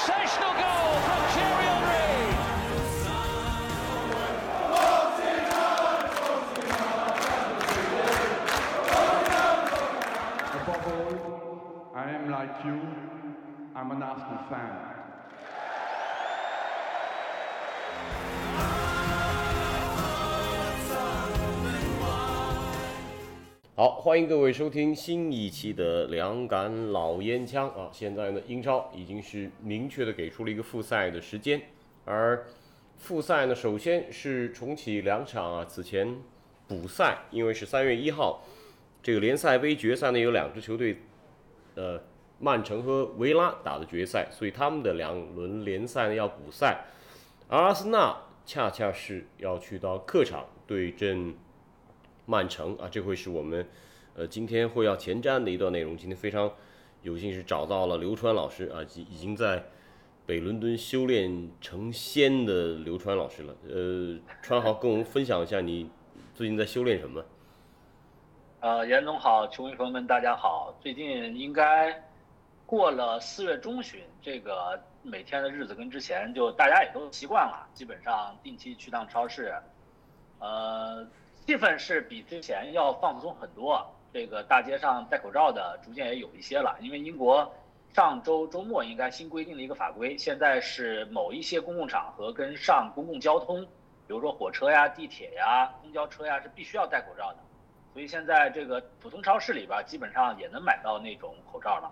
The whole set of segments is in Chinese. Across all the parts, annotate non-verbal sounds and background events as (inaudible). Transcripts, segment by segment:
Sensational goal from Thierry Henry. Above all, I am like you. I'm an Arsenal fan. 好，欢迎各位收听新一期的两杆老烟枪啊！现在呢，英超已经是明确的给出了一个复赛的时间，而复赛呢，首先是重启两场啊，此前补赛，因为是三月一号，这个联赛杯决赛呢有两支球队，呃，曼城和维拉打的决赛，所以他们的两轮联赛呢要补赛，而阿森纳恰恰是要去到客场对阵。曼城啊，这会是我们呃今天会要前瞻的一段内容。今天非常有幸是找到了刘川老师啊，已已经在北伦敦修炼成仙的刘川老师了。呃，川豪跟我们分享一下你最近在修炼什么？呃，严总好，球迷朋友们大家好。最近应该过了四月中旬，这个每天的日子跟之前就大家也都习惯了，基本上定期去趟超市，呃。气氛是比之前要放松很多，这个大街上戴口罩的逐渐也有一些了。因为英国上周周末应该新规定了一个法规，现在是某一些公共场合跟上公共交通，比如说火车呀、地铁呀、公交车呀是必须要戴口罩的。所以现在这个普通超市里边基本上也能买到那种口罩了。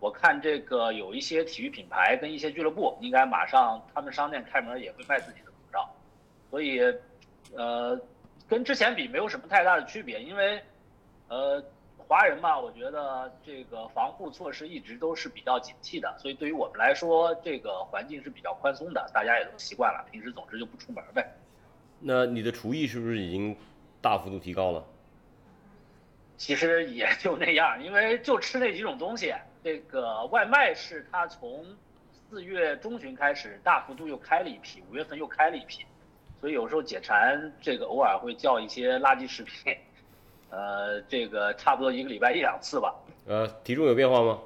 我看这个有一些体育品牌跟一些俱乐部应该马上他们商店开门也会卖自己的口罩，所以，呃。跟之前比没有什么太大的区别，因为，呃，华人嘛，我觉得这个防护措施一直都是比较警惕的，所以对于我们来说，这个环境是比较宽松的，大家也都习惯了，平时总之就不出门呗。那你的厨艺是不是已经大幅度提高了？其实也就那样，因为就吃那几种东西。这个外卖是他从四月中旬开始大幅度又开了一批，五月份又开了一批。所以有时候解馋，这个偶尔会叫一些垃圾食品，呃，这个差不多一个礼拜一两次吧。呃，体重有变化吗？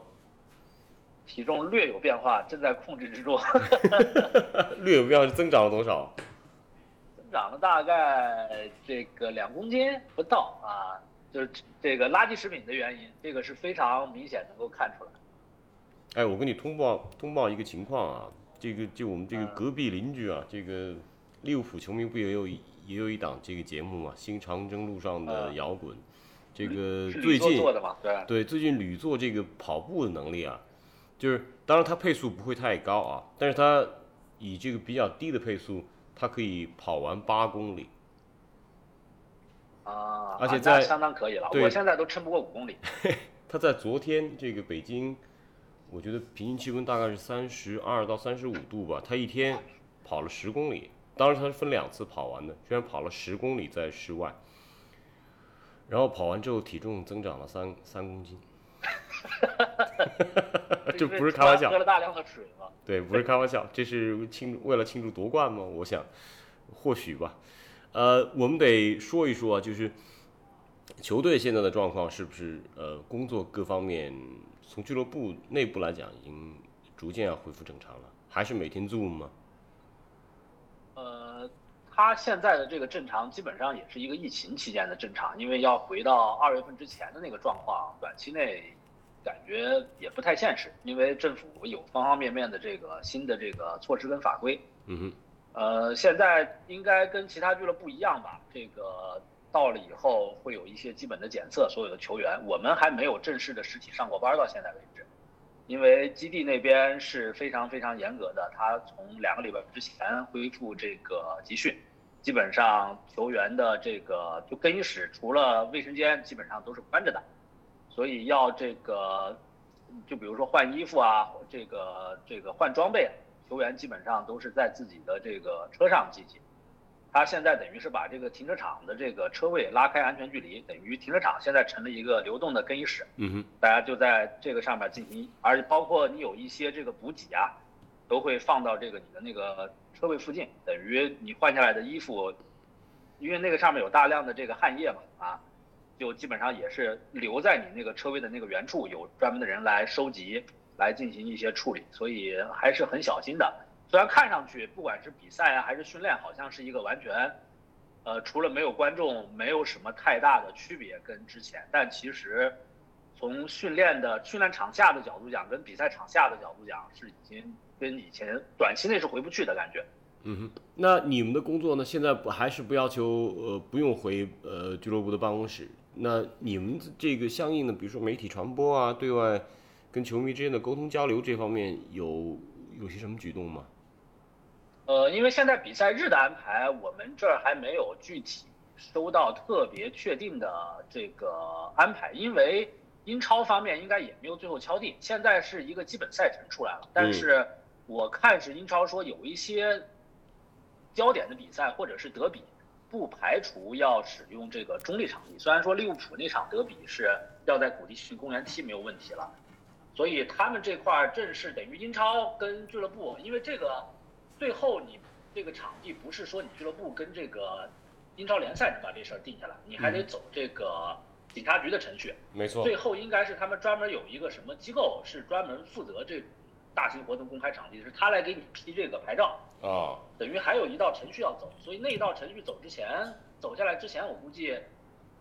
体重略有变化，正在控制之中。(laughs) (laughs) 略有变化，增长了多少？增长了大概这个两公斤不到啊，就是这个垃圾食品的原因，这个是非常明显能够看出来。哎，我跟你通报通报一个情况啊，这个就我们这个隔壁邻居啊，这个。利物浦球迷不也有也有一档这个节目嘛？新长征路上的摇滚，这个最近对对最近屡做这个跑步的能力啊，就是当然他配速不会太高啊，但是他以这个比较低的配速，他可以跑完八公里啊，而且在相当可以了。我现在都撑不过五公里。(laughs) 他在昨天这个北京，我觉得平均气温大概是三十二到三十五度吧，他一天跑了十公里。当时他是分两次跑完的，居然跑了十公里在室外，然后跑完之后体重增长了三三公斤，这不是开玩笑。喝了大量的水吗？对，不是开玩笑，这是庆为了庆祝夺冠吗？我想，或许吧。呃，我们得说一说啊，就是球队现在的状况是不是呃工作各方面从俱乐部内部来讲已经逐渐要恢复正常了，还是每天 zoom 吗？呃，他现在的这个正常基本上也是一个疫情期间的正常，因为要回到二月份之前的那个状况，短期内感觉也不太现实，因为政府有方方面面的这个新的这个措施跟法规。嗯哼。呃，现在应该跟其他俱乐部一样吧？这个到了以后会有一些基本的检测，所有的球员，我们还没有正式的实体上过班，到现在为止。因为基地那边是非常非常严格的，他从两个礼拜之前恢复这个集训，基本上球员的这个就更衣室除了卫生间基本上都是关着的，所以要这个，就比如说换衣服啊，这个这个换装备，球员基本上都是在自己的这个车上进行。他现在等于是把这个停车场的这个车位拉开安全距离，等于停车场现在成了一个流动的更衣室。嗯哼，大家就在这个上面进行，而且包括你有一些这个补给啊，都会放到这个你的那个车位附近，等于你换下来的衣服，因为那个上面有大量的这个汗液嘛，啊，就基本上也是留在你那个车位的那个原处，有专门的人来收集，来进行一些处理，所以还是很小心的。虽然看上去不管是比赛啊还是训练，好像是一个完全，呃，除了没有观众，没有什么太大的区别跟之前，但其实从训练的训练场下的角度讲，跟比赛场下的角度讲，是已经跟以前短期内是回不去的感觉。嗯哼，那你们的工作呢？现在不还是不要求呃不用回呃俱乐部的办公室？那你们这个相应的，比如说媒体传播啊，对外跟球迷之间的沟通交流这方面有有些什么举动吗？呃，因为现在比赛日的安排，我们这儿还没有具体收到特别确定的这个安排，因为英超方面应该也没有最后敲定。现在是一个基本赛程出来了，但是我看是英超说有一些焦点的比赛或者是德比，不排除要使用这个中立场地。虽然说利物浦那场德比是要在古迪逊公园踢没有问题了，所以他们这块儿正是等于英超跟俱乐部，因为这个。最后，你这个场地不是说你俱乐部跟这个英超联赛能把这事儿定下来，你还得走这个警察局的程序。没错。最后应该是他们专门有一个什么机构是专门负责这大型活动公开场地，是他来给你批这个牌照。啊。等于还有一道程序要走，所以那一道程序走之前，走下来之前，我估计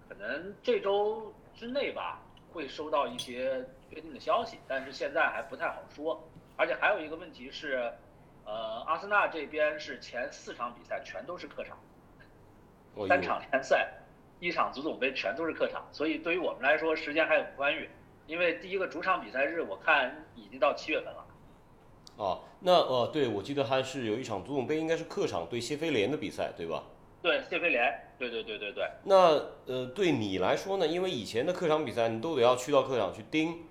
可能这周之内吧会收到一些确定的消息，但是现在还不太好说。而且还有一个问题是。呃，阿森纳这边是前四场比赛全都是客场，三场联赛，一场足总杯全都是客场，所以对于我们来说时间还很宽裕，因为第一个主场比赛日我看已经到七月份了。哦，那呃，对，我记得还是有一场足总杯应该是客场对谢菲联的比赛，对吧？对，谢菲联，对对对对对。那呃，对你来说呢？因为以前的客场比赛你都得要去到客场去盯，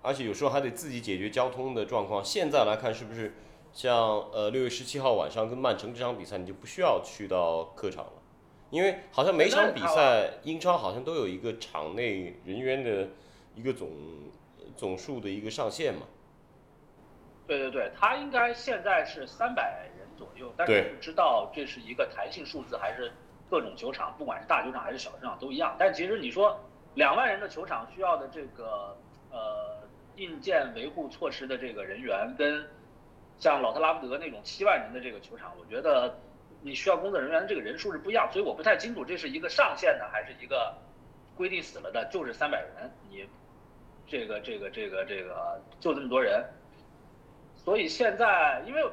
而且有时候还得自己解决交通的状况。现在来看是不是？像呃六月十七号晚上跟曼城这场比赛，你就不需要去到客场了，因为好像每场比赛英超好像都有一个场内人员的一个总总数的一个上限嘛。对对对，他应该现在是三百人左右，但是不知道这是一个弹性数字还是各种球场，不管是大球场还是小球场都一样。但其实你说两万人的球场需要的这个呃硬件维护措施的这个人员跟。像老特拉福德那种七万人的这个球场，我觉得你需要工作人员这个人数是不一样，所以我不太清楚这是一个上限呢，还是一个规定死了的，就是三百人，你这个这个这个这个就这么多人。所以现在因为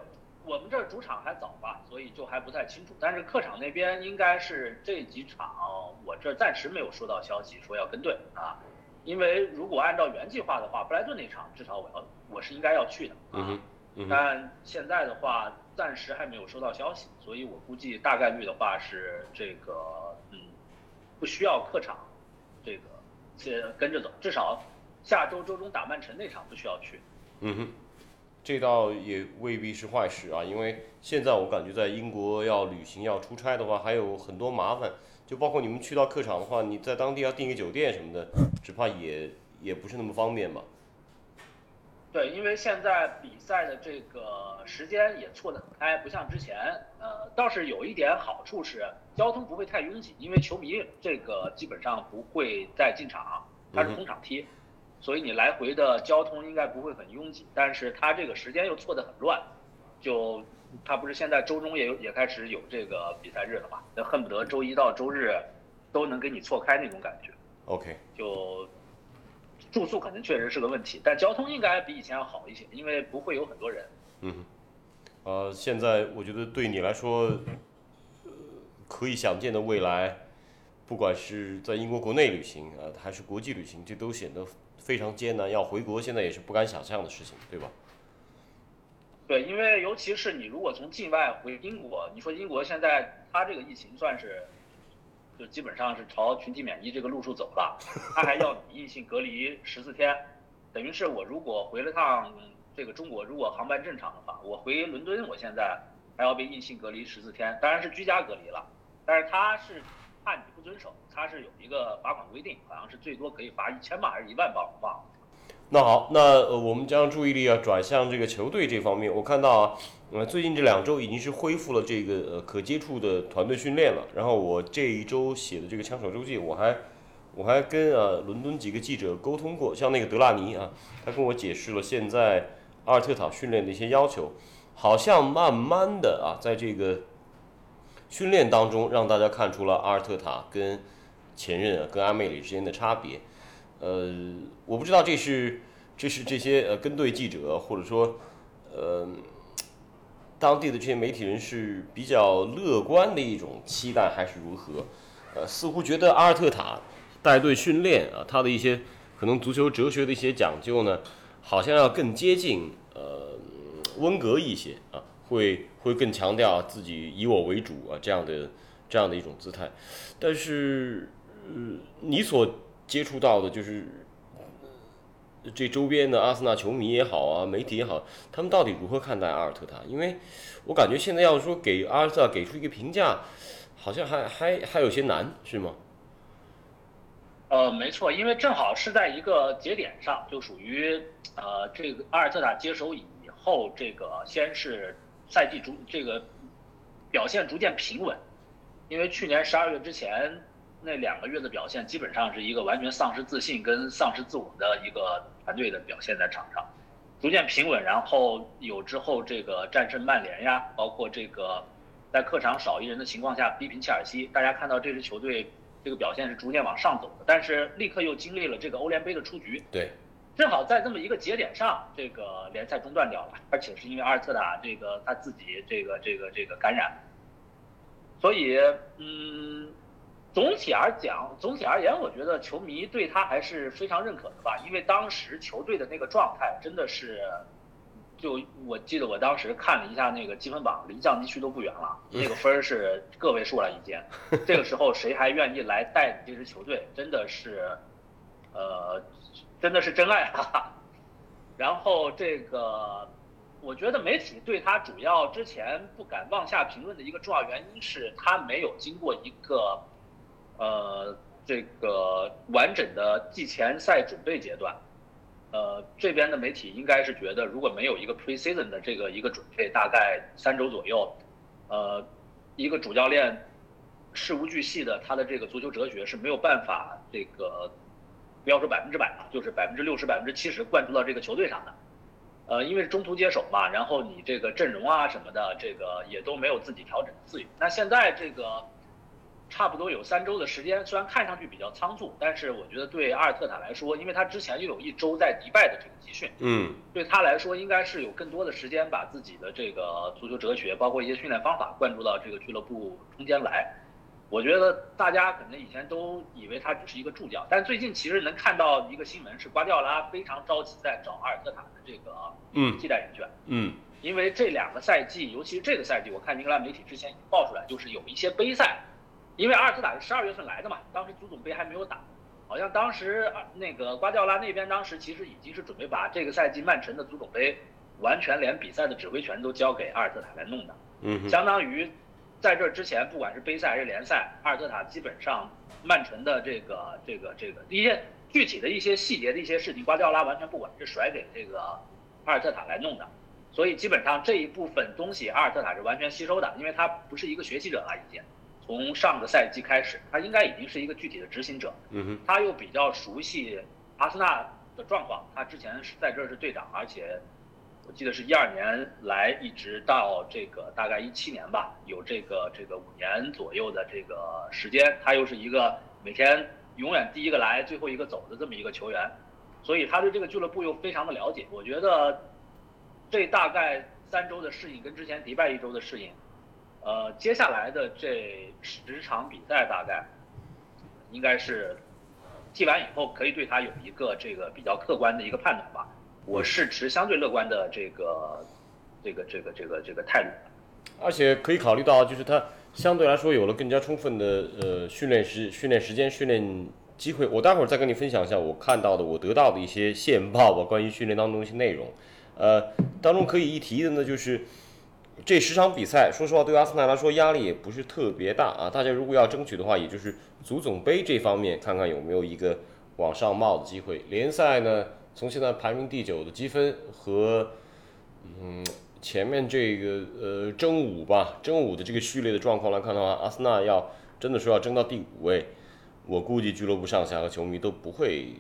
我们这儿主场还早吧，所以就还不太清楚。但是客场那边应该是这几场，我这暂时没有收到消息说要跟队啊。因为如果按照原计划的话，布莱顿那场至少我要我是应该要去的啊。但现在的话，暂时还没有收到消息，所以我估计大概率的话是这个，嗯，不需要客场，这个先跟着走，至少下周周中打曼城那场不需要去。嗯哼，这倒也未必是坏事啊，因为现在我感觉在英国要旅行要出差的话，还有很多麻烦，就包括你们去到客场的话，你在当地要订个酒店什么的，只怕也也不是那么方便吧。对，因为现在比赛的这个时间也错得很开，不像之前。呃，倒是有一点好处是交通不会太拥挤，因为球迷这个基本上不会再进场，它是空场踢，所以你来回的交通应该不会很拥挤。但是它这个时间又错得很乱，就它不是现在周中也有也开始有这个比赛日了嘛？那恨不得周一到周日都能给你错开那种感觉。OK，就。住宿肯定确实是个问题，但交通应该比以前要好一些，因为不会有很多人。嗯，呃，现在我觉得对你来说，呃，可以想见的未来，不管是在英国国内旅行啊，还是国际旅行，这都显得非常艰难。要回国，现在也是不敢想象的事情，对吧？对，因为尤其是你如果从境外回英国，你说英国现在它这个疫情算是。就基本上是朝群体免疫这个路数走了，他还要你硬性隔离十四天，等于是我如果回了趟这个中国，如果航班正常的话，我回伦敦，我现在还要被硬性隔离十四天，当然是居家隔离了，但是他是怕你不遵守，他是有一个罚款规定，好像是最多可以罚一千吧，还是一万镑，我忘了。那好，那，我们将注意力要转向这个球队这方面。我看到啊，呃，最近这两周已经是恢复了这个呃可接触的团队训练了。然后我这一周写的这个枪手周记，我还我还跟呃伦敦几个记者沟通过，像那个德拉尼啊，他跟我解释了现在阿尔特塔训练的一些要求，好像慢慢的啊，在这个训练当中，让大家看出了阿尔特塔跟前任跟阿梅里之间的差别。呃，我不知道这是这是这些呃跟队记者或者说呃当地的这些媒体人士比较乐观的一种期待，还是如何？呃，似乎觉得阿尔特塔带队训练啊，他的一些可能足球哲学的一些讲究呢，好像要更接近呃温格一些啊，会会更强调自己以我为主啊这样的这样的一种姿态。但是，呃，你所接触到的就是这周边的阿森纳球迷也好啊，媒体也好，他们到底如何看待阿尔特塔？因为我感觉现在要说给阿尔特塔给出一个评价，好像还还还有些难，是吗？呃，没错，因为正好是在一个节点上，就属于呃这个阿尔特塔接手以后，这个先是赛季逐这个表现逐渐平稳，因为去年十二月之前那两个月的表现，基本上是一个完全丧失自信跟丧失自我的一个团队的表现在场上，逐渐平稳，然后有之后这个战胜曼联呀，包括这个在客场少一人的情况下逼平切尔西，大家看到这支球队。这个表现是逐渐往上走的，但是立刻又经历了这个欧联杯的出局，对，正好在这么一个节点上，这个联赛中断掉了，而且是因为阿尔特塔这个他自己这个这个这个感染，所以嗯，总体而讲，总体而言，我觉得球迷对他还是非常认可的吧，因为当时球队的那个状态真的是。就我记得我当时看了一下那个积分榜，离降级区都不远了，那个分是个位数了已经。(laughs) 这个时候谁还愿意来带这支球队？真的是，呃，真的是真爱啊。然后这个，我觉得媒体对他主要之前不敢妄下评论的一个重要原因是他没有经过一个，呃，这个完整的季前赛准备阶段。呃，这边的媒体应该是觉得，如果没有一个 pre-season 的这个一个准备，大概三周左右，呃，一个主教练事无巨细的他的这个足球哲学是没有办法这个，不要说百分之百吧，就是百分之六十、百分之七十灌注到这个球队上的。呃，因为中途接手嘛，然后你这个阵容啊什么的，这个也都没有自己调整的自由。那现在这个。差不多有三周的时间，虽然看上去比较仓促，但是我觉得对阿尔特塔来说，因为他之前又有一周在迪拜的这个集训，嗯，对他来说应该是有更多的时间把自己的这个足球哲学，包括一些训练方法灌注到这个俱乐部中间来。我觉得大家可能以前都以为他只是一个助教，但最近其实能看到一个新闻是瓜迪奥拉非常着急在找阿尔特塔的这个嗯替代人选，嗯，因为这两个赛季，尤其是这个赛季，我看英格兰媒体之前已经爆出来，就是有一些杯赛。因为阿尔特塔是十二月份来的嘛，当时足总杯还没有打，好像当时那个瓜迪奥拉那边当时其实已经是准备把这个赛季曼城的足总杯完全连比赛的指挥权都交给阿尔特塔来弄的，嗯，相当于在这之前不管是杯赛还是联赛，阿尔特塔基本上曼城的这个这个这个一些具体的一些细节的一些事情，瓜迪奥拉完全不管，是甩给这个阿尔特塔来弄的，所以基本上这一部分东西阿尔特塔是完全吸收的，因为他不是一个学习者了已经。从上个赛季开始，他应该已经是一个具体的执行者。嗯哼，他又比较熟悉阿森纳的状况。他之前是在这儿是队长，而且我记得是一二年来，一直到这个大概一七年吧，有这个这个五年左右的这个时间。他又是一个每天永远第一个来，最后一个走的这么一个球员，所以他对这个俱乐部又非常的了解。我觉得这大概三周的适应跟之前迪拜一周的适应。呃，接下来的这十场比赛大概应该是踢完以后，可以对他有一个这个比较客观的一个判断吧。我是持相对乐观的这个这个这个这个这个态度。而且可以考虑到，就是他相对来说有了更加充分的呃训练时训练时间、训练机会。我待会儿再跟你分享一下我看到的、我得到的一些线报吧，关于训练当中一些内容。呃，当中可以一提的呢，就是。这十场比赛，说实话，对阿森纳来说压力也不是特别大啊。大家如果要争取的话，也就是足总杯这方面，看看有没有一个往上冒的机会。联赛呢，从现在排名第九的积分和嗯前面这个呃争五吧，争五的这个序列的状况来看的话，阿森纳要真的说要争到第五位，我估计俱乐部上下和球迷都不会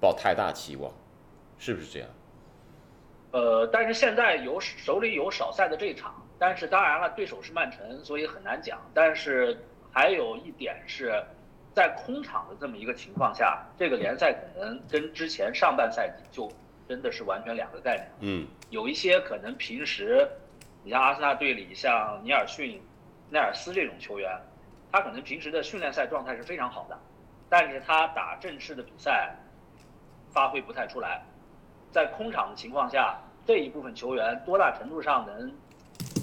抱太大期望，是不是这样？呃，但是现在有手里有少赛的这一场，但是当然了，对手是曼城，所以很难讲。但是还有一点是，在空场的这么一个情况下，这个联赛可能跟之前上半赛季就真的是完全两个概念。嗯有一些可能平时，你像阿森纳队里像尼尔逊、奈尔斯这种球员，他可能平时的训练赛状态是非常好的，但是他打正式的比赛发挥不太出来，在空场的情况下，这一部分球员多大程度上能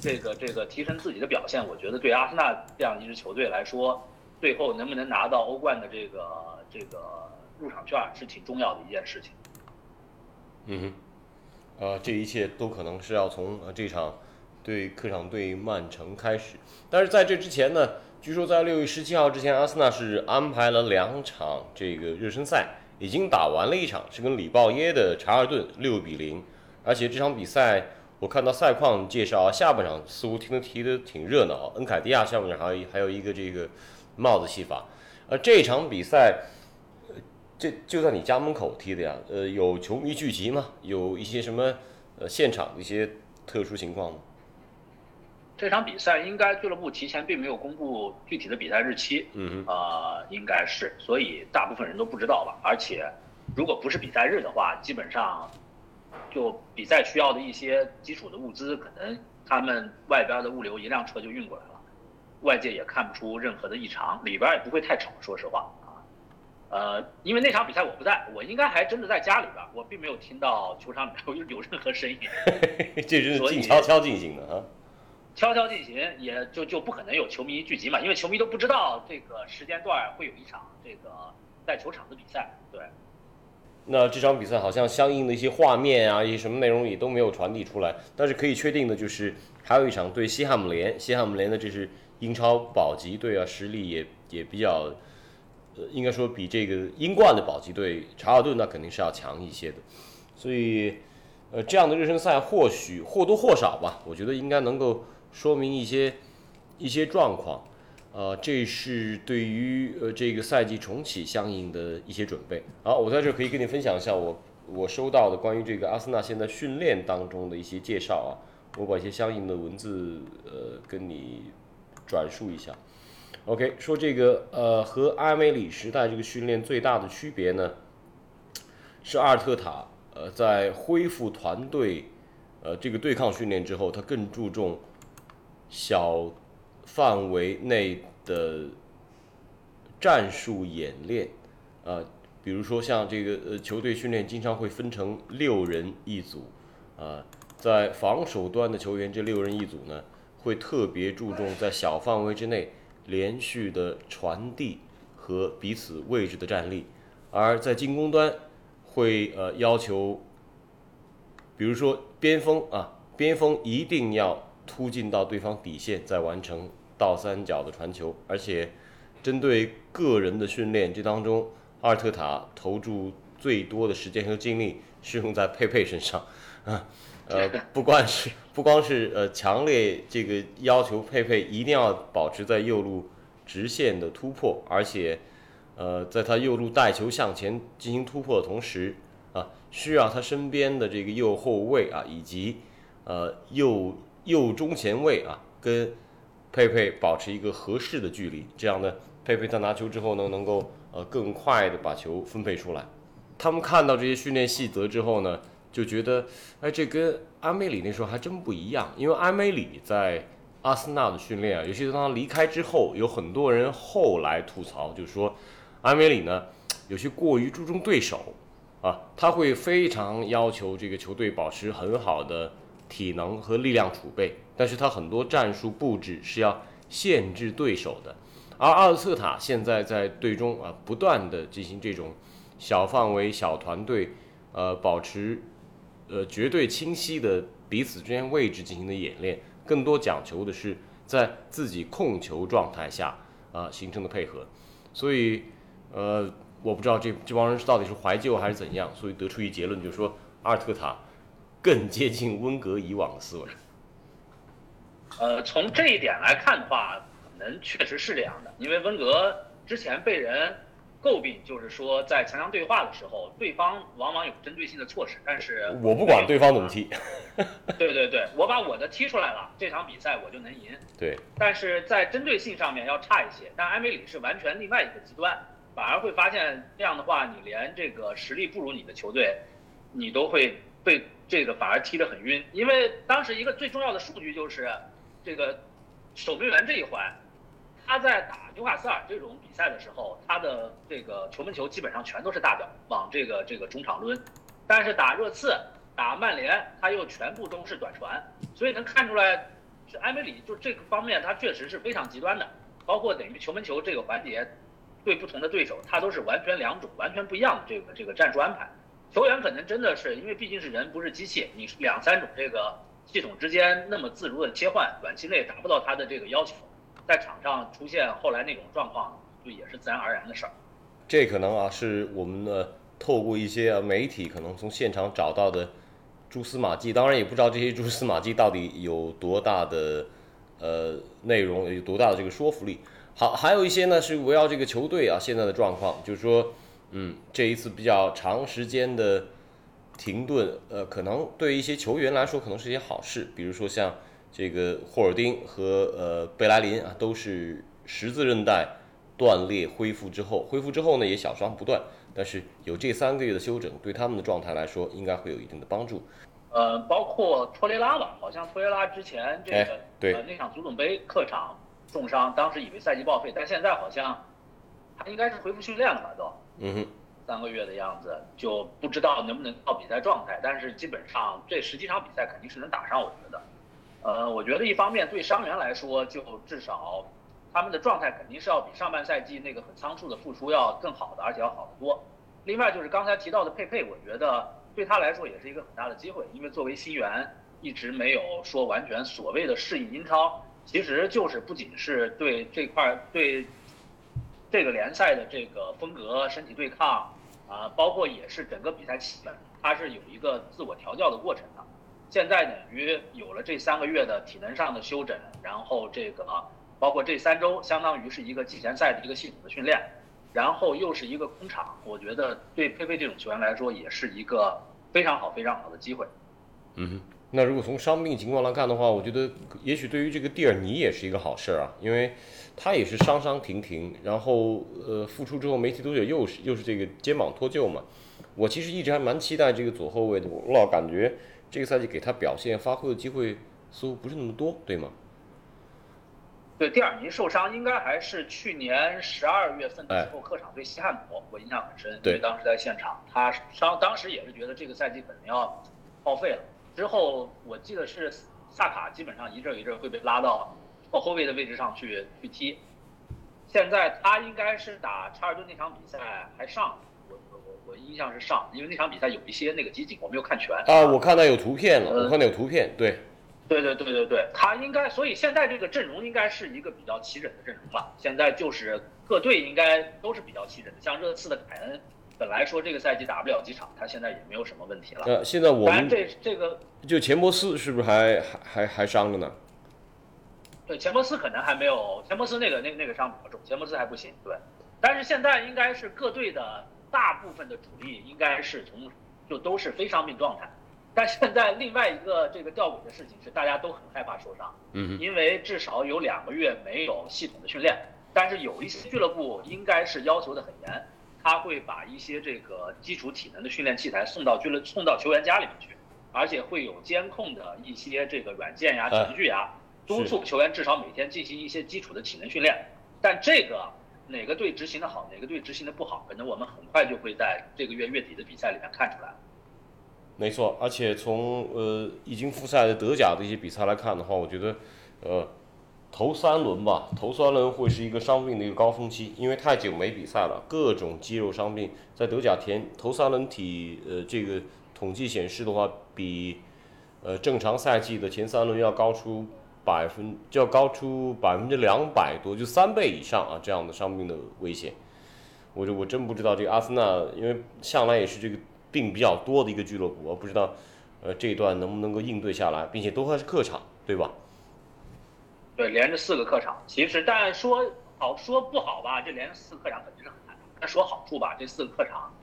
这个这个提升自己的表现？我觉得对阿森纳这样一支球队来说，最后能不能拿到欧冠的这个这个入场券是挺重要的一件事情。嗯哼。呃，这一切都可能是要从这场对客场对曼城开始。但是在这之前呢，据说在六月十七号之前，阿森纳是安排了两场这个热身赛，已经打完了一场，是跟里鲍耶的查尔顿六比零。而且这场比赛我看到赛况介绍，下半场似乎踢得踢得挺热闹，恩凯迪亚下半场还有还有一个这个帽子戏法。呃，这场比赛。这就在你家门口踢的呀？呃，有球迷聚集吗？有一些什么呃现场的一些特殊情况吗？这场比赛应该俱乐部提前并没有公布具体的比赛日期，嗯哼，呃，应该是，所以大部分人都不知道吧。而且，如果不是比赛日的话，基本上就比赛需要的一些基础的物资，可能他们外边的物流一辆车就运过来了，外界也看不出任何的异常，里边也不会太吵，说实话啊。呃，因为那场比赛我不在，我应该还真的在家里边，我并没有听到球场里边有 (laughs) 有任何声音。(laughs) 这是静悄悄进行的啊，悄悄进行，也就就不可能有球迷聚集嘛，因为球迷都不知道这个时间段会有一场这个在球场的比赛。对。那这场比赛好像相应的一些画面啊，一些什么内容也都没有传递出来，但是可以确定的就是还有一场对西汉姆联，西汉姆联的这是英超保级队啊，实力也也比较。呃，应该说比这个英冠的保级队查尔顿那肯定是要强一些的，所以，呃，这样的热身赛或许或多或少吧，我觉得应该能够说明一些一些状况，呃，这是对于呃这个赛季重启相应的一些准备。好，我在这可以跟你分享一下我我收到的关于这个阿森纳现在训练当中的一些介绍啊，我把一些相应的文字呃跟你转述一下。OK，说这个呃和阿梅里时代这个训练最大的区别呢，是阿尔特塔呃在恢复团队呃这个对抗训练之后，他更注重小范围内的战术演练啊，比如说像这个呃球队训练经常会分成六人一组啊，在防守端的球员这六人一组呢，会特别注重在小范围之内。连续的传递和彼此位置的站立，而在进攻端会呃要求，比如说边锋啊，边锋一定要突进到对方底线，再完成倒三角的传球。而且针对个人的训练，这当中阿尔特塔投注最多的时间和精力是用在佩佩身上啊。(laughs) 呃，(laughs) 不光是不光是呃强烈这个要求佩佩一定要保持在右路直线的突破，而且呃在他右路带球向前进行突破的同时啊，需要他身边的这个右后卫啊以及呃右右中前卫啊跟佩佩保持一个合适的距离，这样呢佩佩在拿球之后呢能够呃更快的把球分配出来。他们看到这些训练细则之后呢。就觉得，哎，这跟阿梅里那时候还真不一样。因为阿梅里在阿森纳的训练啊，尤其是当他离开之后，有很多人后来吐槽，就是说，阿梅里呢有些过于注重对手啊，他会非常要求这个球队保持很好的体能和力量储备，但是他很多战术布置是要限制对手的。而阿尔特塔现在在队中啊，不断的进行这种小范围、小团队，呃，保持。呃，绝对清晰的彼此之间位置进行的演练，更多讲求的是在自己控球状态下啊形成的配合。所以，呃，我不知道这这帮人是到底是怀旧还是怎样，所以得出一结论，就是说阿尔特塔更接近温格以往的思维。呃，从这一点来看的话，可能确实是这样的，因为温格之前被人诟病，就是说在强强对话的时候，对方往往有针对性的措施，但是我不管对方怎么踢，(laughs) 对对对，我把我的踢出来了，这场比赛我就能赢。对，但是在针对性上面要差一些。但埃梅里是完全另外一个极端，反而会发现这样的话，你连这个实力不如你的球队，你都会被这个反而踢得很晕。因为当时一个最重要的数据就是，这个守门员这一环，他在打纽卡斯尔这种比赛的时候，他的这个球门球基本上全都是大脚往这个这个中场抡，但是打热刺、打曼联，他又全部都是短传，所以能看出来，是埃梅里就这个方面他确实是非常极端的，包括等于球门球这个环节，对不同的对手，他都是完全两种完全不一样的这个这个战术安排。球员可能真的是因为毕竟是人不是机器，你两三种这个系统之间那么自如的切换，短期内达不到他的这个要求。在场上出现后来那种状况，就也是自然而然的事儿。这可能啊是我们呢透过一些媒体可能从现场找到的蛛丝马迹，当然也不知道这些蛛丝马迹到底有多大的呃内容，有多大的这个说服力。好，还有一些呢是围绕这个球队啊现在的状况，就是说，嗯，这一次比较长时间的停顿，呃，可能对一些球员来说可能是一件好事，比如说像这个霍尔丁和呃贝莱林啊，都是十字韧带断裂恢复之后，恢复之后呢也小伤不断，但是有这三个月的休整，对他们的状态来说应该会有一定的帮助。呃，包括托雷拉吧，好像托雷拉之前这个、哎对呃那场足总杯客场重伤，当时以为赛季报废，但现在好像他应该是恢复训练了吧都。嗯哼，三个月的样子，就不知道能不能到比赛状态，但是基本上这十几场比赛肯定是能打上，我觉得。呃，我觉得一方面对伤员来说，就至少他们的状态肯定是要比上半赛季那个很仓促的复出要更好的，而且要好得多。另外就是刚才提到的佩佩，我觉得对他来说也是一个很大的机会，因为作为新援，一直没有说完全所谓的适应英超，其实就是不仅是对这块儿对这个联赛的这个风格、身体对抗啊，包括也是整个比赛气氛，它是有一个自我调教的过程的。现在等于有了这三个月的体能上的休整，然后这个包括这三周，相当于是一个季前赛的一个系统的训练，然后又是一个空场，我觉得对佩佩这种球员来说也是一个非常好、非常好的机会。嗯哼。那如果从伤病情况来看的话，我觉得也许对于这个蒂尔尼也是一个好事儿啊，因为他也是伤伤停停，然后呃复出之后没踢多久又是又是这个肩膀脱臼嘛。我其实一直还蛮期待这个左后卫的，我老感觉这个赛季给他表现发挥的机会似乎不是那么多，对吗？对，蒂尔尼受伤应该还是去年十二月份的时候客场对西汉姆，我印象很深，因对为当时在现场，他伤当时也是觉得这个赛季可能要报废了。之后我记得是萨卡基本上一阵儿一阵儿会被拉到后后卫的位置上去去踢。现在他应该是打查尔顿那场比赛还上，我我我我印象是上，因为那场比赛有一些那个集锦我没有看全啊，我看到有图片了，呃我看到有图片，对，对对对对对，他应该，所以现在这个阵容应该是一个比较齐整的阵容吧。现在就是各队应该都是比较齐整的，像热刺的凯恩，本来说这个赛季打不了几场，他现在也没有什么问题了。呃，现在我们这这个就钱伯斯是不是还还还还伤着呢？对钱伯斯可能还没有，钱伯斯那个那那个伤比较重，钱伯斯还不行。对，但是现在应该是各队的大部分的主力应该是从就都是非伤病状态。但现在另外一个这个吊诡的事情是，大家都很害怕受伤。嗯，因为至少有两个月没有系统的训练，但是有一些俱乐部应该是要求的很严，他会把一些这个基础体能的训练器材送到俱乐送到球员家里面去，而且会有监控的一些这个软件呀、呃程序呀，督促球员至少每天进行一些基础的体能训练。但这个哪个队执行的好，哪个队执行的不好，可能我们很快就会在这个月月底的比赛里面看出来。没错，而且从呃已经复赛的德甲的一些比赛来看的话，我觉得，呃，头三轮吧，头三轮会是一个伤病的一个高峰期，因为太久没比赛了，各种肌肉伤病在德甲前头三轮体呃这个统计显示的话，比呃正常赛季的前三轮要高出百分就要高出百分之两百多，就三倍以上啊这样的伤病的危险。我就我真不知道这个阿森纳，因为向来也是这个病比较多的一个俱乐部，我不知道，呃，这一段能不能够应对下来，并且都还是客场，对吧？对，连着四个客场，其实但说好说不好吧，这连着四个客场肯定是很难。但说好处吧，这四个客场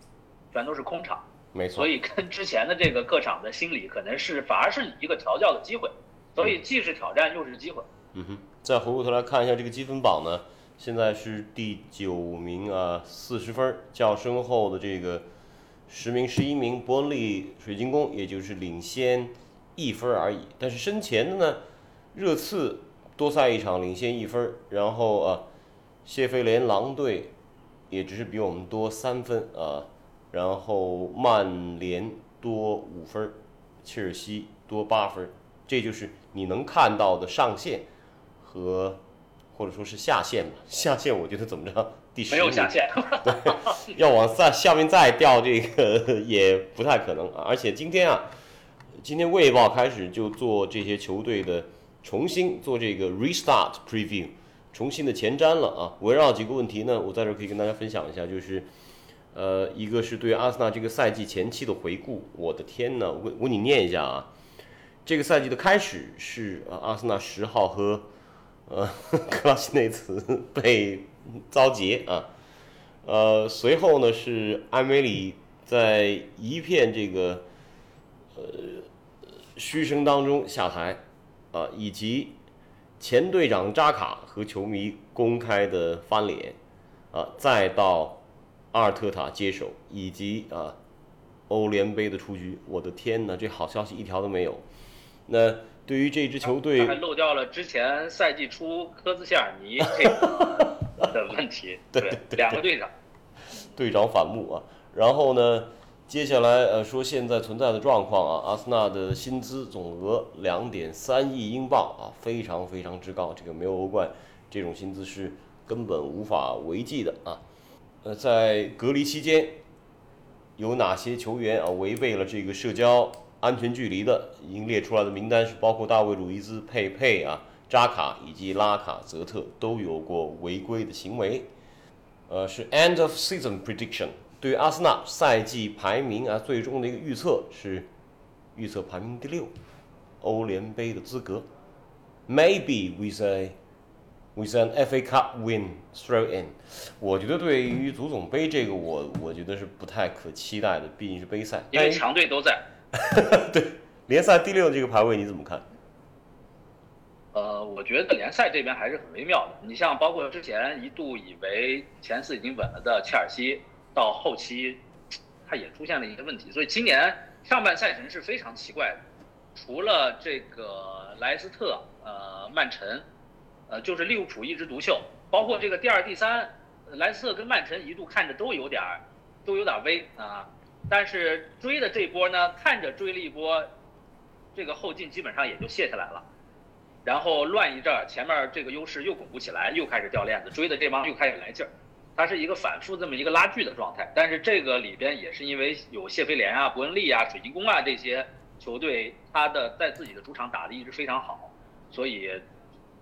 全都是空场，没错所。以跟之前的这个客场的心理可能是反而是一个调教的机会，所以既是挑战又是机会。嗯哼，再回过头来看一下这个积分榜呢，现在是第九名啊，四十分，较身后的这个十名、十一名伯恩利水晶宫，也就是领先一分而已。但是身前的呢，热刺多赛一场，领先一分，然后啊，谢菲联狼队也只是比我们多三分啊，然后曼联多五分，切尔西多八分，这就是你能看到的上限。和或者说是下限吧，(laughs) 下限我觉得怎么着，第十名没有下限，(laughs) 要往下下面再掉这个 (laughs) 也不太可能啊。而且今天啊，今天《卫报》开始就做这些球队的重新做这个 restart preview，重新的前瞻了啊。围绕几个问题呢，我在这可以跟大家分享一下，就是呃，一个是对阿森纳这个赛季前期的回顾。我的天呐，我我给你念一下啊，这个赛季的开始是呃阿森纳十号和呃，(laughs) 克拉西内茨被遭劫啊，呃，随后呢是埃梅里在一片这个呃嘘声当中下台啊，以及前队长扎卡和球迷公开的翻脸啊，再到阿尔特塔接手，以及啊欧联杯的出局，我的天哪，这好消息一条都没有。那对于这支球队，还漏掉了之前赛季初科兹谢尔尼这个 (laughs) 的问题，对两个队长。队长反目啊。然后呢，接下来呃说现在存在的状况啊，阿森纳的薪资总额两点三亿英镑啊，非常非常之高，这个没有欧冠，这种薪资是根本无法为继的啊。呃，在隔离期间，有哪些球员啊违背了这个社交安全距离的？已经列出来的名单是包括大卫·鲁伊斯、佩佩啊、扎卡以及拉卡泽特都有过违规的行为。呃，是 end of season prediction，对于阿森纳赛季排名啊，最终的一个预测是预测排名第六，欧联杯的资格，maybe with a with an FA Cup win throw in。我觉得对于足总杯这个我我觉得是不太可期待的，毕竟是杯赛。因为强队都在。(laughs) 对联赛第六这个排位你怎么看？呃，我觉得联赛这边还是很微妙的。你像包括之前一度以为前四已经稳了的切尔西，到后期它也出现了一些问题，所以今年上半赛程是非常奇怪的。除了这个莱斯特、呃曼城，呃就是利物浦一枝独秀，包括这个第二、第三，莱斯特跟曼城一度看着都有点儿都有点危啊。但是追的这波呢，看着追了一波，这个后劲基本上也就卸下来了。然后乱一阵儿，前面这个优势又巩固起来，又开始掉链子，追的这帮又开始来劲儿，它是一个反复这么一个拉锯的状态。但是这个里边也是因为有谢菲联啊、伯恩利啊、水晶宫啊这些球队，他的在自己的主场打的一直非常好，所以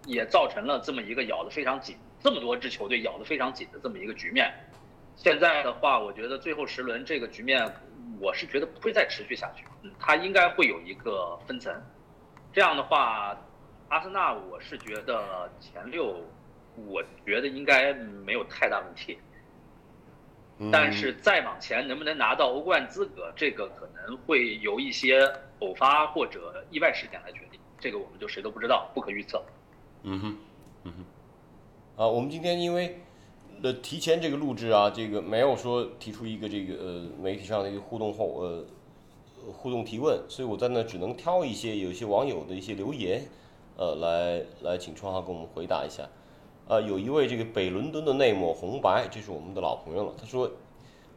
也造成了这么一个咬得非常紧，这么多支球队咬得非常紧的这么一个局面。现在的话，我觉得最后十轮这个局面，我是觉得不会再持续下去，嗯，它应该会有一个分层。这样的话，阿森纳我是觉得前六，我觉得应该没有太大问题。但是再往前能不能拿到欧冠资格，这个可能会由一些偶发或者意外事件来决定，这个我们就谁都不知道，不可预测。嗯哼，嗯哼，啊，我们今天因为呃提前这个录制啊，这个没有说提出一个这个呃媒体上的一个互动后呃互动提问，所以我在那只能挑一些有一些网友的一些留言，呃来来请川浩给我们回答一下。呃，有一位这个北伦敦的内抹红白，这是我们的老朋友了。他说，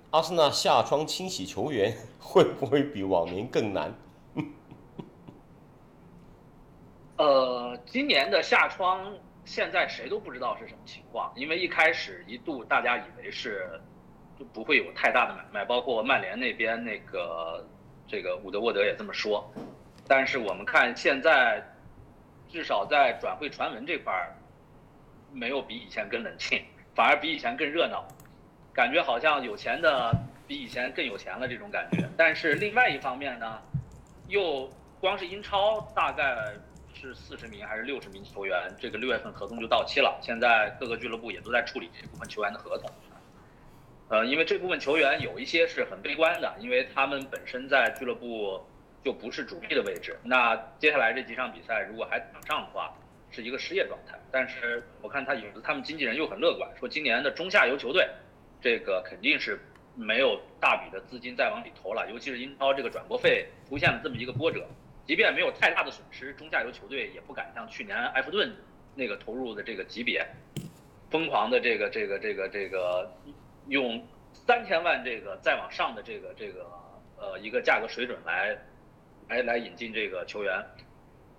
阿森纳下窗清洗球员会不会比往年更难？(laughs) 呃，今年的夏窗现在谁都不知道是什么情况，因为一开始一度大家以为是就不会有太大的买卖，包括曼联那边那个这个伍德沃德也这么说。但是我们看现在，至少在转会传闻这块儿，没有比以前更冷清，反而比以前更热闹，感觉好像有钱的比以前更有钱了这种感觉。但是另外一方面呢，又光是英超大概是四十名还是六十名球员，这个六月份合同就到期了。现在各个俱乐部也都在处理这部分球员的合同。呃，因为这部分球员有一些是很悲观的，因为他们本身在俱乐部就不是主力的位置。那接下来这几场比赛如果还打上的话，是一个失业状态。但是我看他有的他们经纪人又很乐观，说今年的中下游球队，这个肯定是没有大笔的资金再往里投了，尤其是英超这个转播费出现了这么一个波折，即便没有太大的损失，中下游球队也不敢像去年埃弗顿那个投入的这个级别，疯狂的这个这个这个这个。用三千万这个再往上的这个这个呃一个价格水准来来来引进这个球员，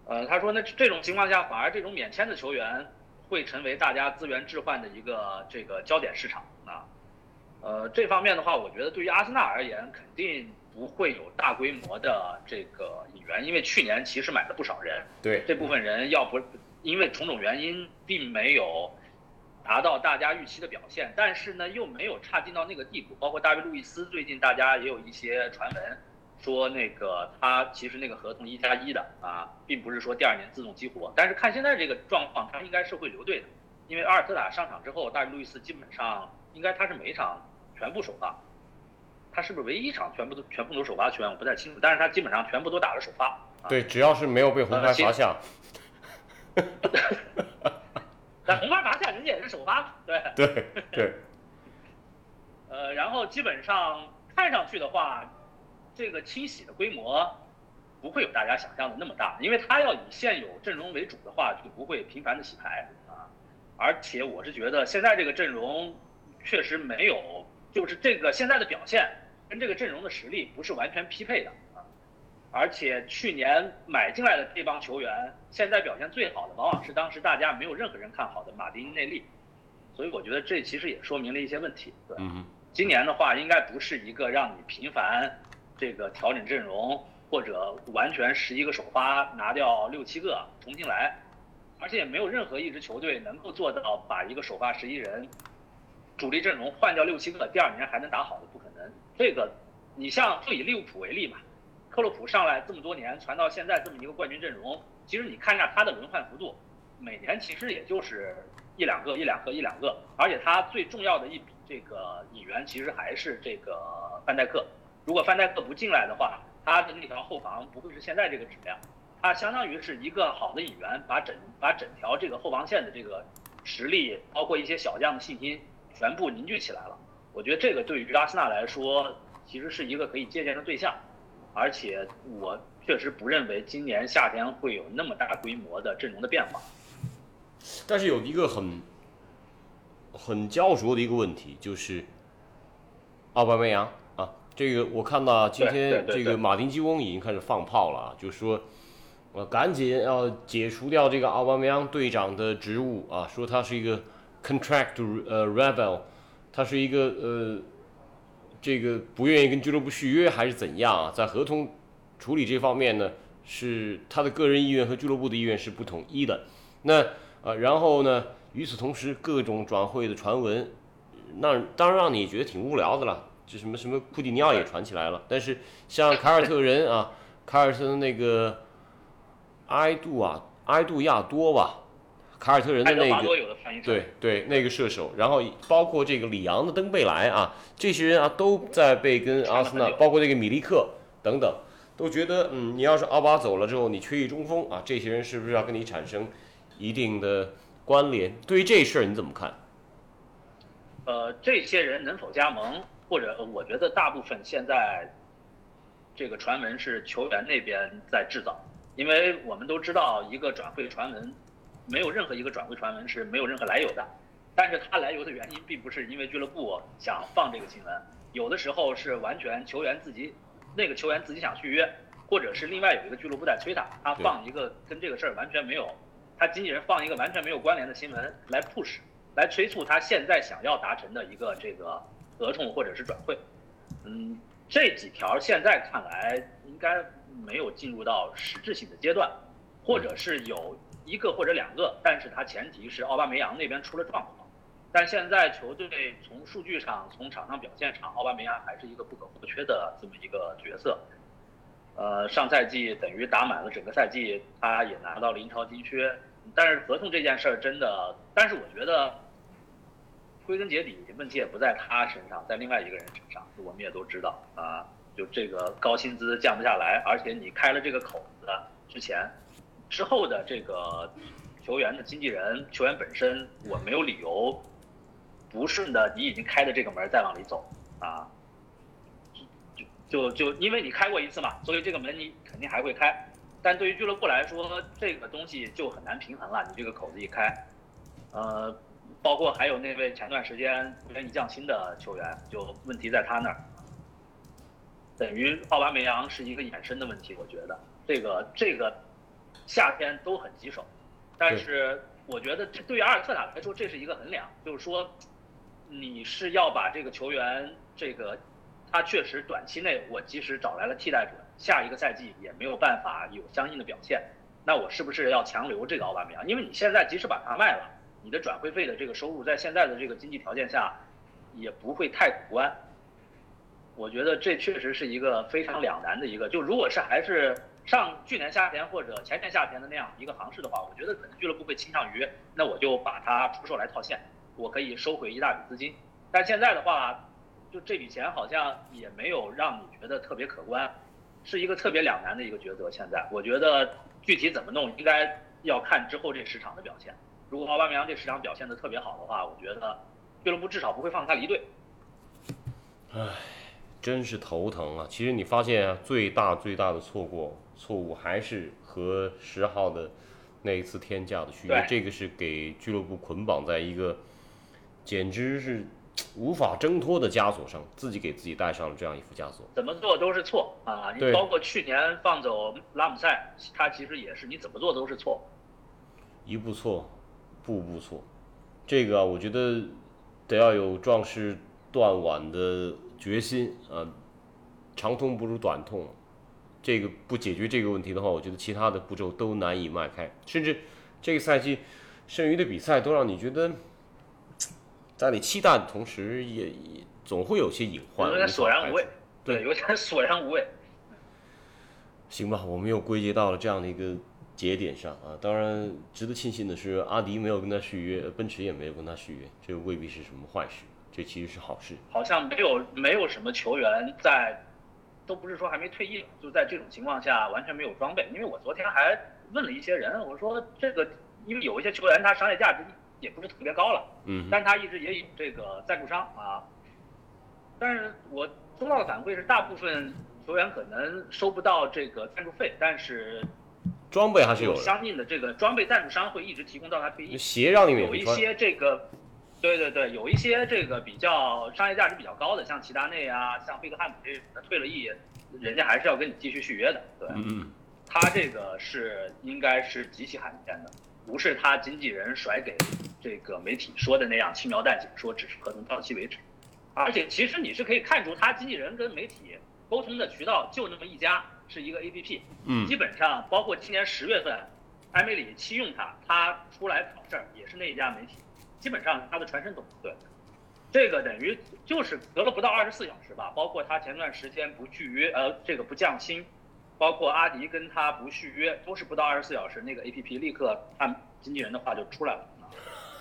呃他说那这种情况下反而这种免签的球员会成为大家资源置换的一个这个焦点市场啊，呃这方面的话我觉得对于阿森纳而言肯定不会有大规模的这个引援，因为去年其实买了不少人，对这部分人要不因为种种原因并没有。达到大家预期的表现，但是呢又没有差劲到那个地步。包括大卫·路易斯，最近大家也有一些传闻，说那个他其实那个合同一加一的啊，并不是说第二年自动激活。但是看现在这个状况，他应该是会留队的，因为阿尔特塔上场之后，大卫·路易斯基本上应该他是每一场全部首发，他是不是唯一一场全部都全部都首发球员我不太清楚，但是他基本上全部都打了首发。对，只要是没有被红牌罚下。(laughs) 但红牌罚下，人家也是首发，对对对。(laughs) 呃，然后基本上看上去的话，这个清洗的规模不会有大家想象的那么大，因为他要以现有阵容为主的话，就不会频繁的洗牌啊。而且我是觉得现在这个阵容确实没有，就是这个现在的表现跟这个阵容的实力不是完全匹配的啊。而且去年买进来的这帮球员，现在表现最好的往往是当时大家没有任何人看好的马丁内利，所以我觉得这其实也说明了一些问题。对，今年的话应该不是一个让你频繁这个调整阵容或者完全十一个首发拿掉六七个重新来，而且也没有任何一支球队能够做到把一个首发十一人主力阵容换掉六七个，第二年还能打好的不可能。这个你像就以利物浦为例吧。克洛普上来这么多年，传到现在这么一个冠军阵容，其实你看一下他的轮换幅度，每年其实也就是一两个、一两个、一两个，而且他最重要的一笔这个引援其实还是这个范戴克。如果范戴克不进来的话，他的那条后防不会是现在这个质量。他相当于是一个好的引援，把整把整条这个后防线的这个实力，包括一些小将的信心，全部凝聚起来了。我觉得这个对于阿森纳来说，其实是一个可以借鉴的对象。而且我确实不认为今年夏天会有那么大规模的阵容的变化。但是有一个很很焦灼的一个问题，就是奥巴梅扬，这个我看到今天这个马丁基翁已经开始放炮了啊，就说我赶紧要解除掉这个奥巴梅扬队长的职务啊，说他是一个 contract 呃 rebel，他是一个呃。这个不愿意跟俱乐部续约还是怎样啊？在合同处理这方面呢，是他的个人意愿和俱乐部的意愿是不统一的。那呃，然后呢，与此同时，各种转会的传闻，那当然让你觉得挺无聊的了。就什么什么库蒂尼奥也传起来了，但是像凯尔特人啊，凯尔特的那个埃杜啊，埃杜亚多吧。凯尔特人的那个对对那个射手，然后包括这个里昂的登贝莱啊，这些人啊都在被跟阿森纳，包括这个米利克等等，都觉得嗯，你要是奥巴走了之后，你缺一中锋啊，这些人是不是要跟你产生一定的关联？对于这事儿你怎么看？呃，这些人能否加盟，或者我觉得大部分现在这个传闻是球员那边在制造，因为我们都知道一个转会传闻。没有任何一个转会传闻是没有任何来由的，但是它来由的原因并不是因为俱乐部想放这个新闻，有的时候是完全球员自己，那个球员自己想续约，或者是另外有一个俱乐部在催他，他放一个跟这个事儿完全没有，他经纪人放一个完全没有关联的新闻来 push，来催促他现在想要达成的一个这个合同或者是转会，嗯，这几条现在看来应该没有进入到实质性的阶段，或者是有。一个或者两个，但是它前提是奥巴梅扬那边出了状况。但现在球队从数据上、从场上表现上，奥巴梅扬还是一个不可或缺的这么一个角色。呃，上赛季等于打满了整个赛季，他也拿到了英超金靴。但是合同这件事儿真的，但是我觉得归根结底问题也不在他身上，在另外一个人身上。我们也都知道啊，就这个高薪资降不下来，而且你开了这个口子之前，之后的这个球员的经纪人、球员本身，我没有理由不顺的你已经开的这个门再往里走啊。就就就因为你开过一次嘛，所以这个门你肯定还会开。但对于俱乐部来说，这个东西就很难平衡了。你这个口子一开，呃，包括还有那位前段时间不愿意降薪的球员，就问题在他那儿。等于奥巴梅扬是一个衍生的问题，我觉得这个这个夏天都很棘手。但是我觉得这对于阿尔特塔来说，这是一个衡量，就是说你是要把这个球员这个他确实短期内我即使找来了替代者。下一个赛季也没有办法有相应的表现，那我是不是要强留这个奥巴梅扬？因为你现在即使把他卖了，你的转会费的这个收入在现在的这个经济条件下，也不会太可观。我觉得这确实是一个非常两难的一个。就如果是还是上去年夏天或者前年夏天的那样一个行市的话，我觉得可能俱乐部会倾向于，那我就把它出售来套现，我可以收回一大笔资金。但现在的话，就这笔钱好像也没有让你觉得特别可观。是一个特别两难的一个抉择。现在我觉得具体怎么弄，应该要看之后这市场的表现。如果奥巴梅扬这十场表现的特别好的话，我觉得俱乐部至少不会放他离队。唉，真是头疼啊！其实你发现啊，最大最大的错过错误还是和十号的那一次天价的续约，这个是给俱乐部捆绑在一个简直是。无法挣脱的枷锁上，自己给自己戴上了这样一副枷锁。怎么做都是错啊！你包括去年放走拉姆塞，他其实也是你怎么做都是错。一步错，步步错。这个我觉得得要有壮士断腕的决心啊！长痛不如短痛。这个不解决这个问题的话，我觉得其他的步骤都难以迈开。甚至这个赛季剩余的比赛都让你觉得。在你期待的同时，也也总会有些隐患，有点索然无味。对，有点索然无味。行吧，我们又归结到了这样的一个节点上啊。当然，值得庆幸的是，阿迪没有跟他续约，奔驰也没有跟他续约，这未必是什么坏事，这其实是好事。好像没有没有什么球员在，都不是说还没退役，就在这种情况下完全没有装备。因为我昨天还问了一些人，我说这个，因为有一些球员他商业价值。也不是特别高了，嗯，但他一直也有这个赞助商啊。但是我收到的反馈是，大部分球员可能收不到这个赞助费，但是装备还是有相应的这个装备赞助商会一直提供到他退役。鞋让你有一些这个，对对对，有一些这个比较商业价值比较高的，像齐达内啊，像贝克汉姆这种的退了役，人家还是要跟你继续续约的，对，嗯，他这个是应该是极其罕见的。不是他经纪人甩给这个媒体说的那样轻描淡写，说只是合同到期为止。而且其实你是可以看出，他经纪人跟媒体沟通的渠道就那么一家，是一个 APP。嗯，基本上包括今年十月份，艾梅里弃用他，他出来跑事儿也是那一家媒体。基本上他的传声筒对，这个等于就是隔了不到二十四小时吧。包括他前段时间不续约，呃，这个不降薪。包括阿迪跟他不续约，都是不到二十四小时，那个 A P P 立刻按经纪人的话就出来了。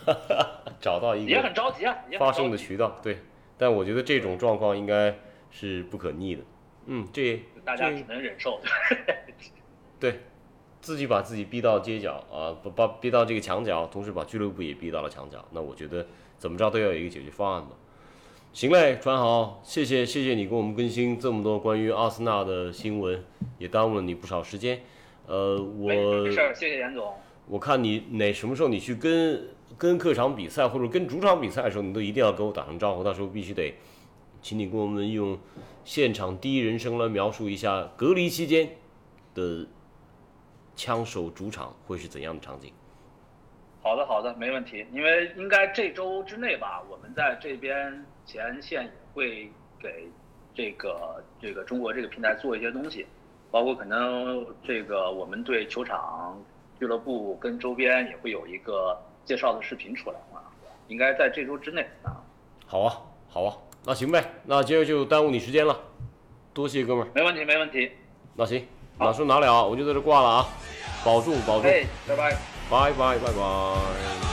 (laughs) 找到一个也很着急啊，发声的渠道对，但我觉得这种状况应该是不可逆的。嗯，这大家只能忍受。(laughs) 对，自己把自己逼到街角啊，把把逼到这个墙角，同时把俱乐部也逼到了墙角。那我觉得怎么着都要有一个解决方案吧。行嘞，传豪，谢谢谢谢你给我们更新这么多关于阿森纳的新闻，也耽误了你不少时间。呃，我没事儿，谢谢严总。我看你哪什么时候你去跟跟客场比赛或者跟主场比赛的时候，你都一定要给我打声招呼。到时候必须得，请你跟我们用现场第一人称来描述一下隔离期间的枪手主场会是怎样的场景。好的，好的，没问题。因为应该这周之内吧，我们在这边。前线也会给这个这个中国这个平台做一些东西，包括可能这个我们对球场、俱乐部跟周边也会有一个介绍的视频出来啊，应该在这周之内啊。好啊，好啊，那行呗，那今儿就耽误你时间了，多谢哥们儿。没问题，没问题。那行，哪说哪了，我就在这挂了啊，保重保重，哎，拜拜。拜拜拜拜。